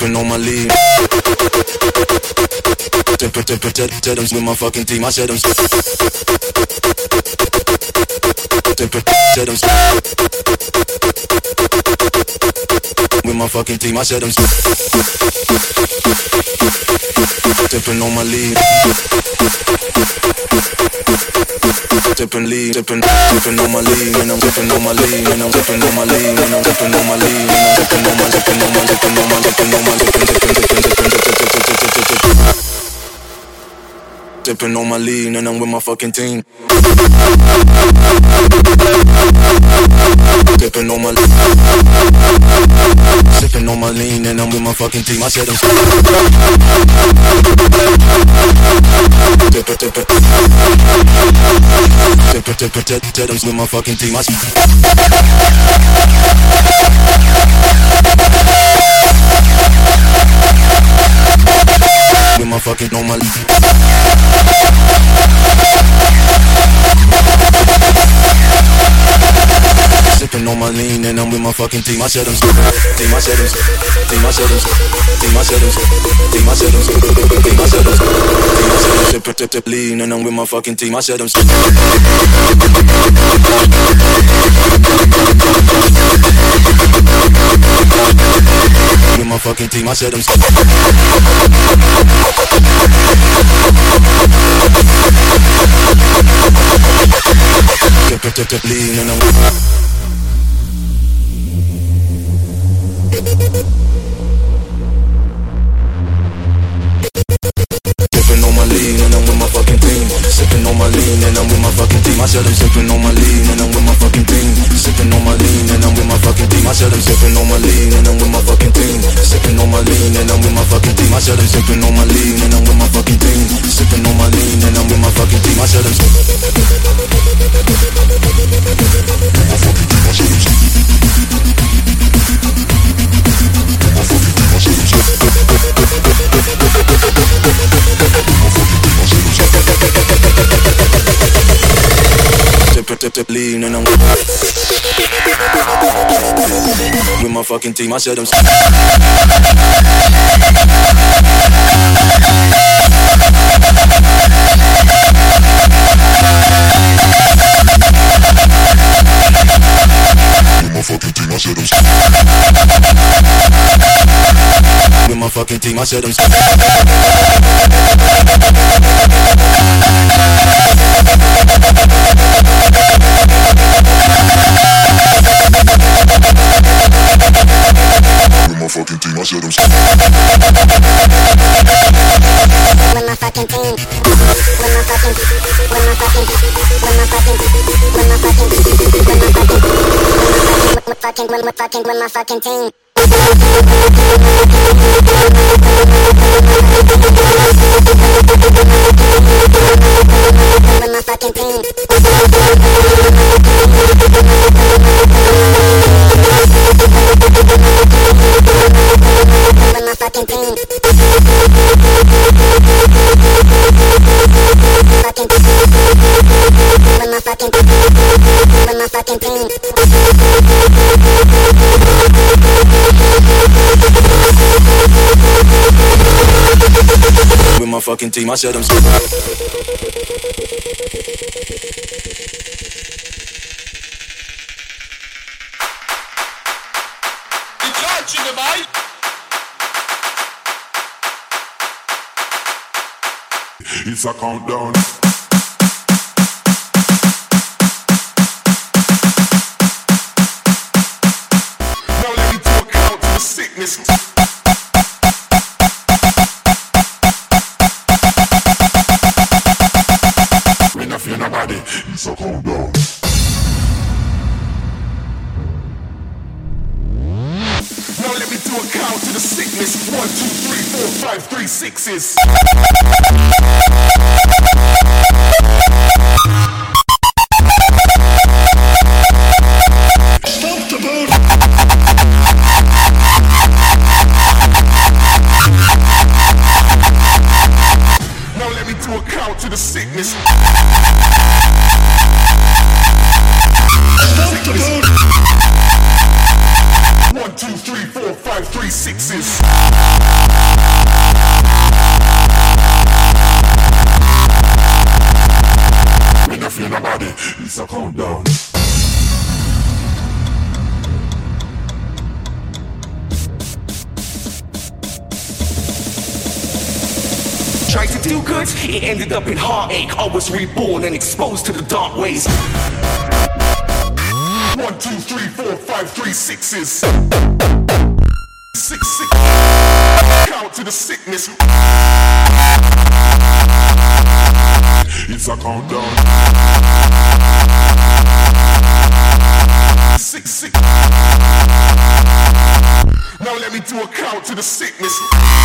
sipping on my tell them with my fucking team. I said them. Them with my fucking team. I said them. Dipping on my lead. Dipping lead, dipping, dipping on my lead, and I'm dipping on my lead, and I'm dipping on my lead, and I'm dipping on my lead, and I'm dipping on my, dipping on my, dipping on my, dipping on my, dipping, dipping, dipping, dipping, dipping, dipping, dipping. Dipping on my lean and I'm with my fucking team. Dipping on my lean. Sipping on my lean and I'm with my fucking team. I said I'm dipper. Dipper, dipper, dipper, dipper, with my fucking team. I with my fucking my Sipping on my lean and I'm with my fucking team. I said I'm team. I said I'm team. I said I'm team. I said I'm team. I said I'm team. I said I'm team. I said I'm sipping tip tip lean and I'm with my fucking team. I said I'm with my fucking team. I said I'm tip tip tip lean and I'm Sipping on my lean and I'm with my fucking team. Sipping on my lean and I'm with my fucking team. I said I'm sipping on my lean and I'm with my fucking team. Sipping on my lean and I'm with my fucking team. I said I'm sipping on my lean and I'm with my fucking team. Sipping on my lean and I'm with my fucking team. I said I'm sipping on my lean and I'm with my fucking team. Sipping on my lean and I'm with my fucking team. I said I'm sipping. With my fucking team. I said I'm with my fucking team. Said I'm with my fucking team. I said I'm with my fucking team. I said I'm my fucking team. With my fucking, with my fucking team. with my fucking team. I said I'm It's a countdown. Ended up in heartache. I was reborn and exposed to the dark ways. One, two, three, four, five, three, sixes. Six, six. Count to the sickness. It's a countdown. Six, six. Now let me do a count to the sickness.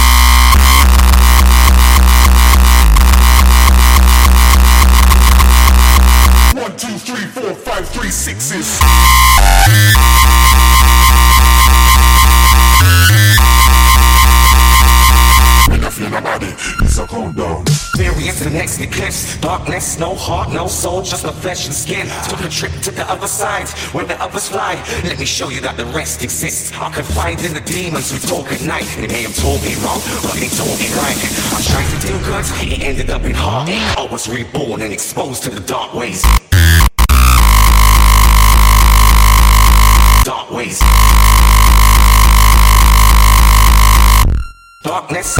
Experience the next eclipse. Darkness, no heart, no soul, just the flesh and skin. Took a trip to the other side, where the others fly. Let me show you that the rest exists. I confide in the demons who talk at night. They may have told me wrong, but they told me right. I tried to do good, it ended up in heartache. I was reborn and exposed to the dark ways. Dark ways. Darkness.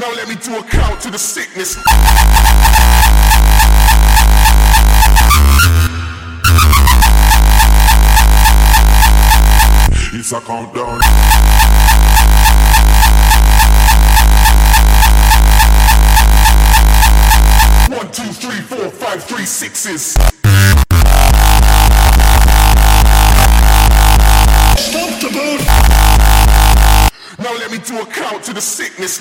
Now let me do a count to the sickness. It's a countdown. One, two, three, four, five, three, sixes. To the sickness.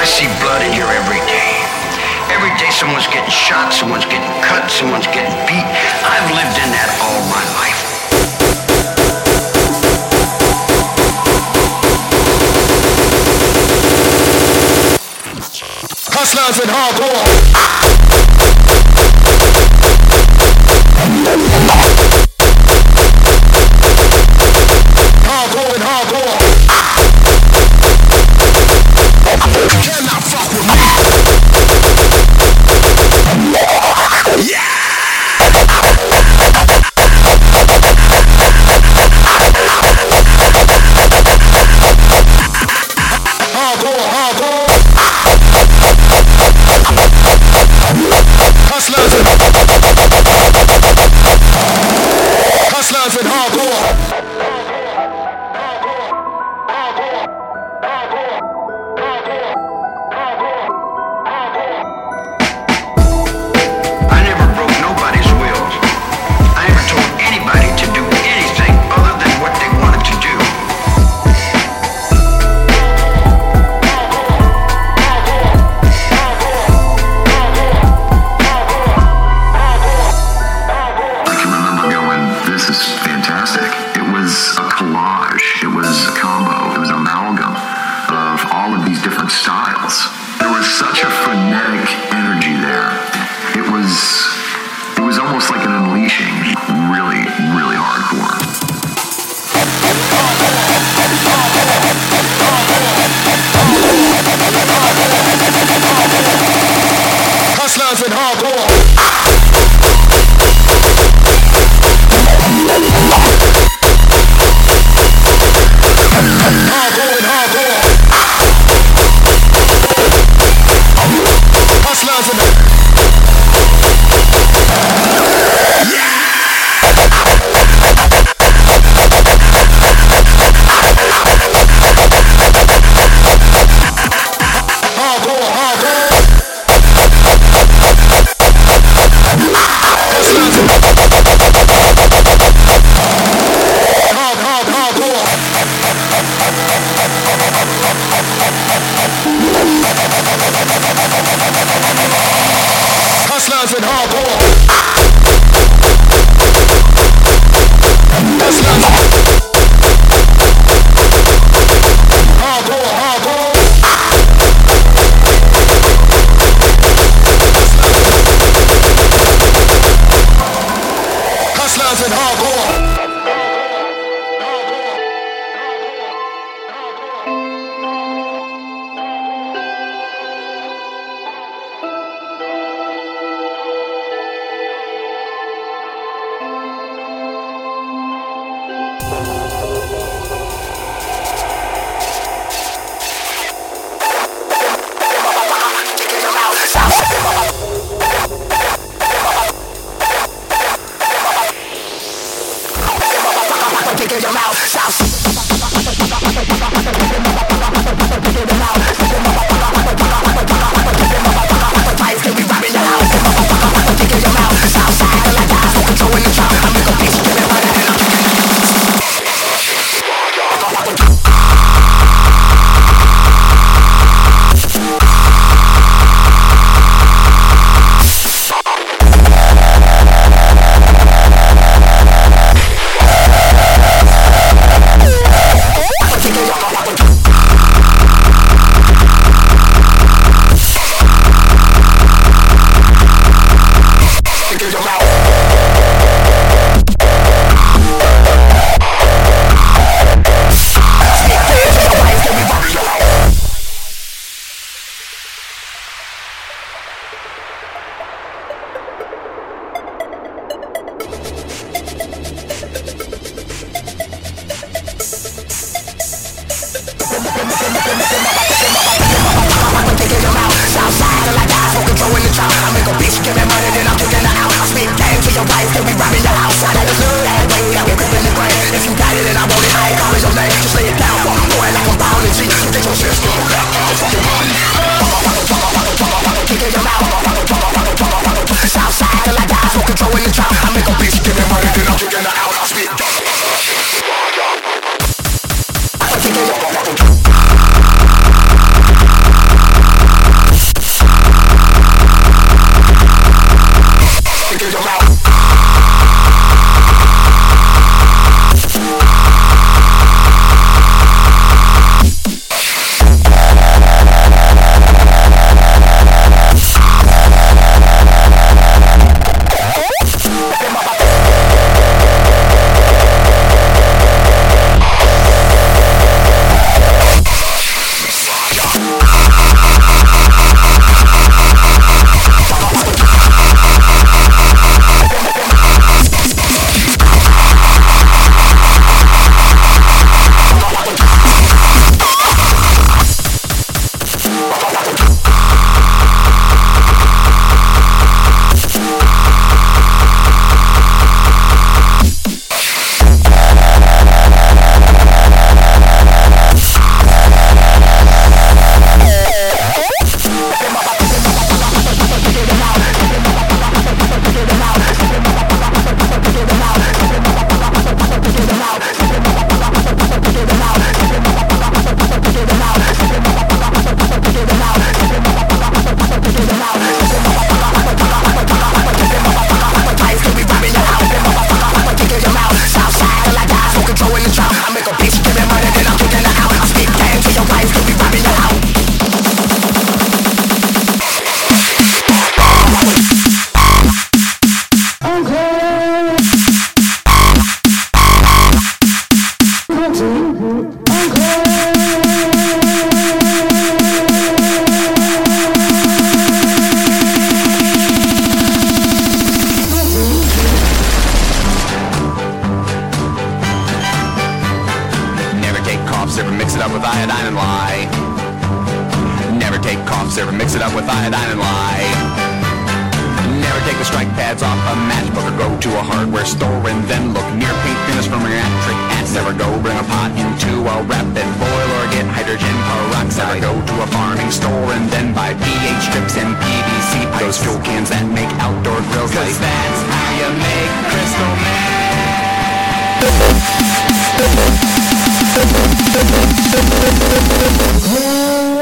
I see blood in here every day. Every day someone's getting shot, someone's getting cut, someone's getting beat. I've lived in that all my life. Hustlers and hardcore. Thank you.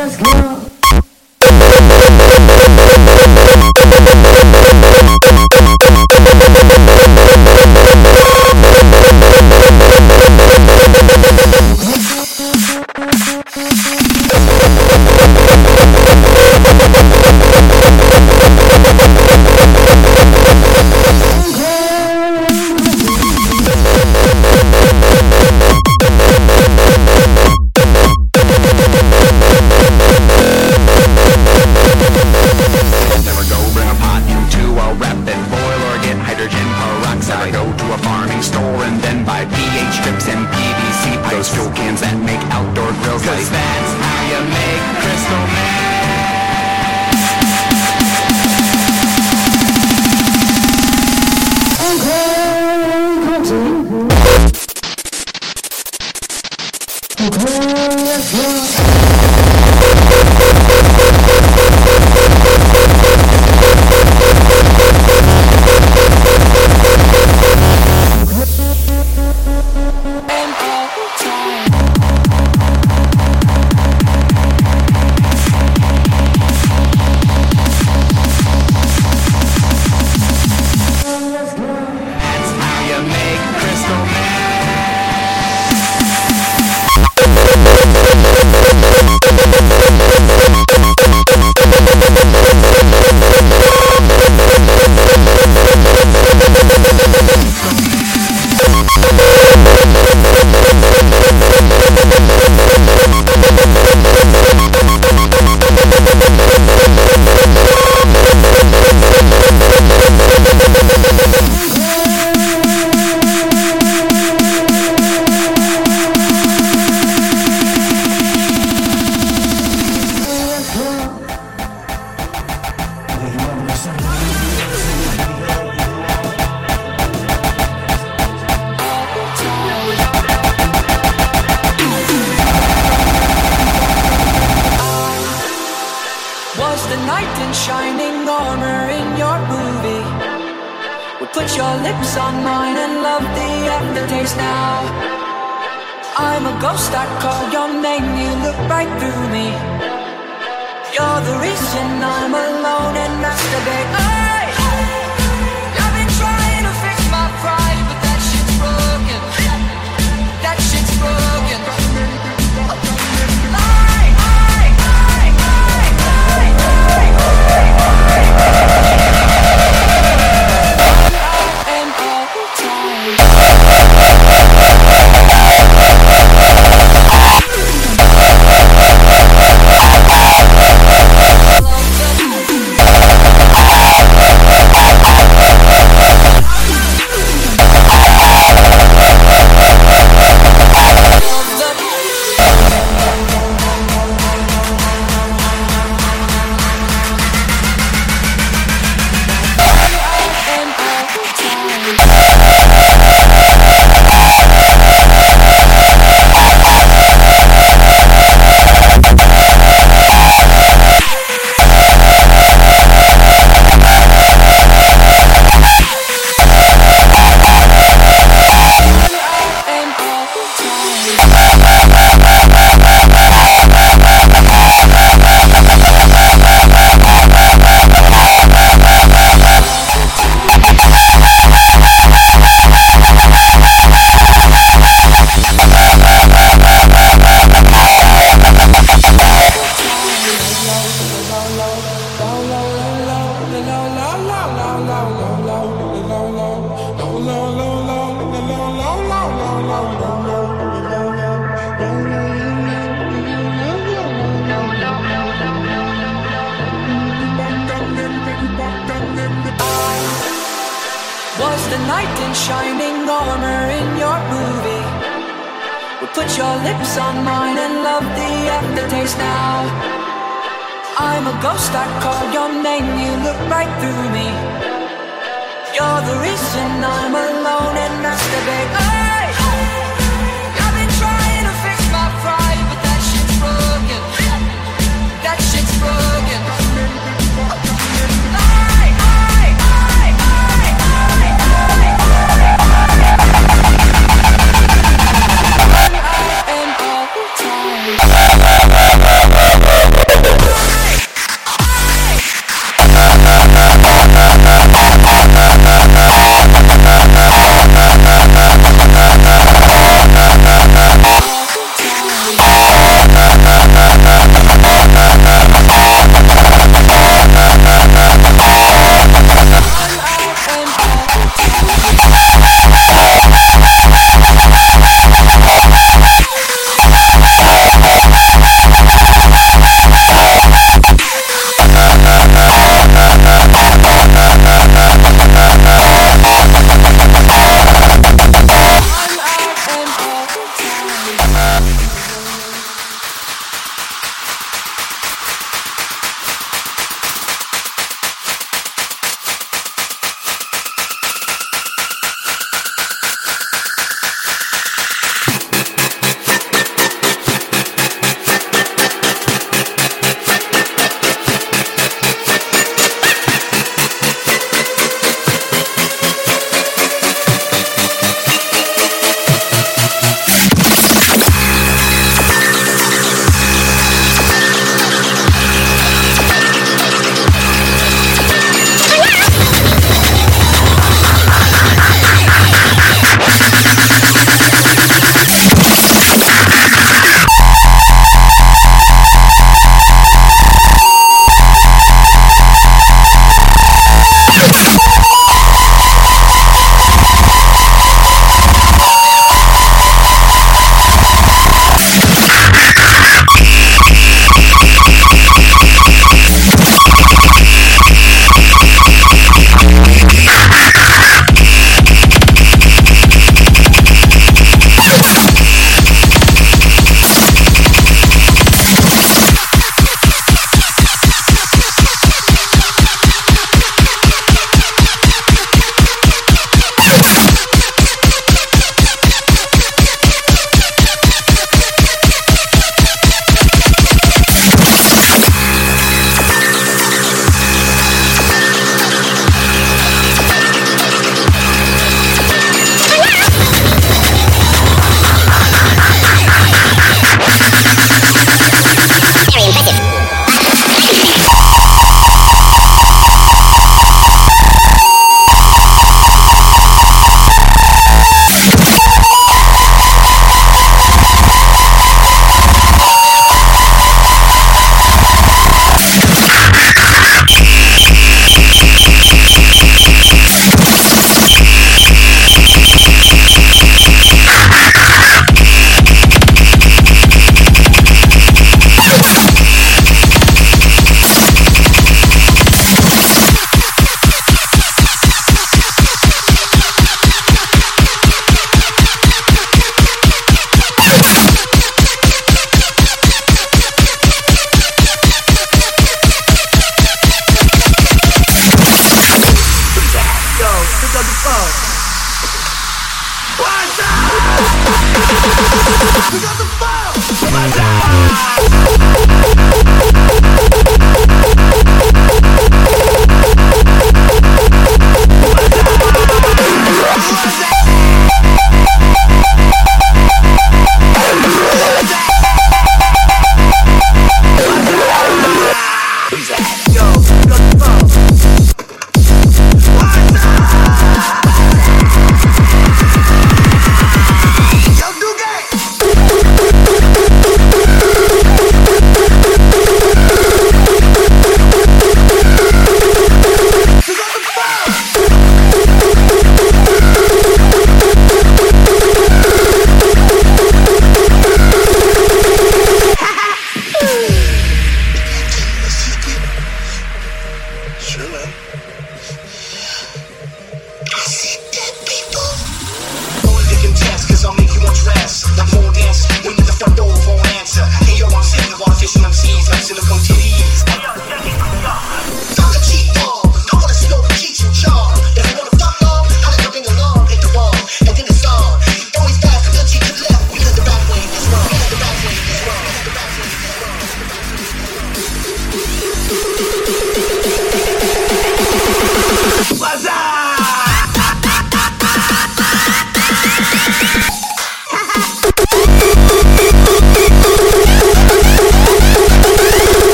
Let's go.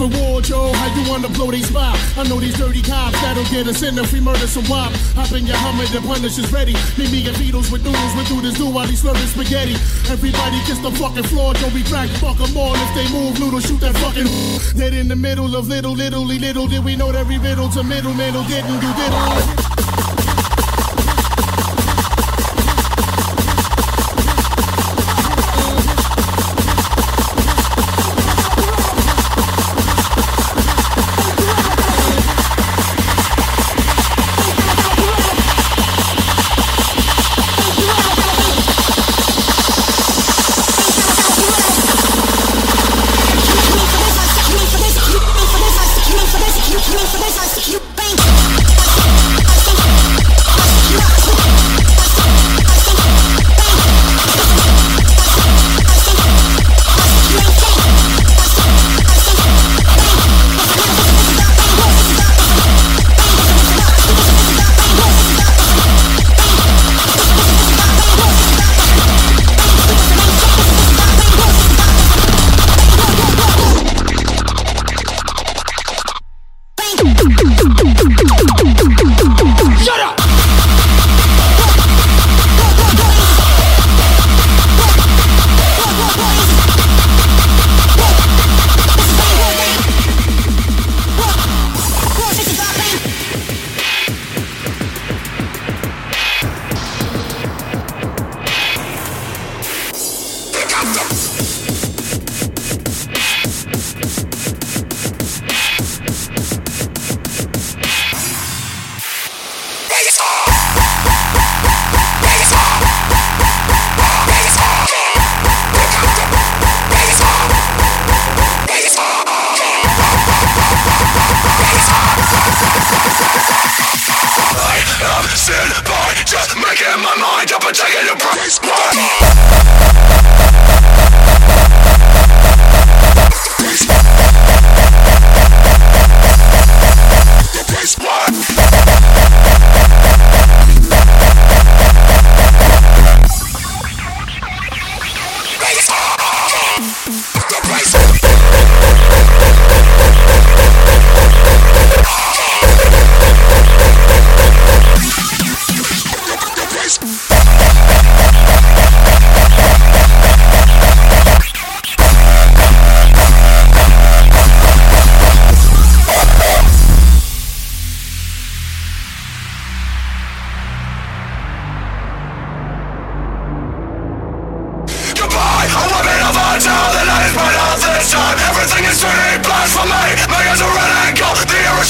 For war, Joe? How you wanna blow they spot? I know these dirty cops that'll get us in if we murder some wop. Hop in your Hummer, the punish is ready. Meet me and Beatles with noodles, we do this do while he's slurping spaghetti. Everybody kiss the fucking floor, don't be crack, fuck them all. If they move, noodle, shoot that fucking Dead in the middle of little, little, little, did we know that every riddle to middle, middle, didn't do diddle.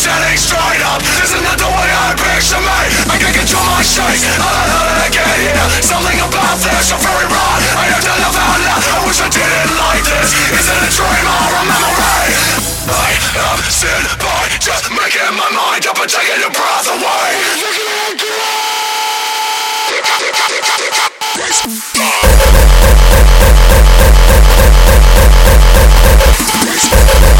The standing straight up. This is not the way I picture me. I can't control my shakes, I don't know how to get here. Something about this, so very wrong I have to live out loud, I wish I didn't like this. Is it a dream or a memory? I am sin by just making my mind up and taking your breath away. Goodbye, a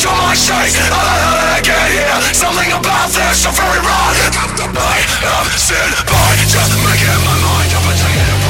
Can't control my shakes How the hell did I get here? Something about this so very wrong I am sin by. Just making my mind. Up and taking it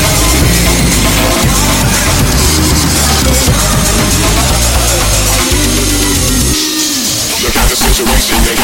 at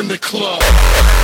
in the club.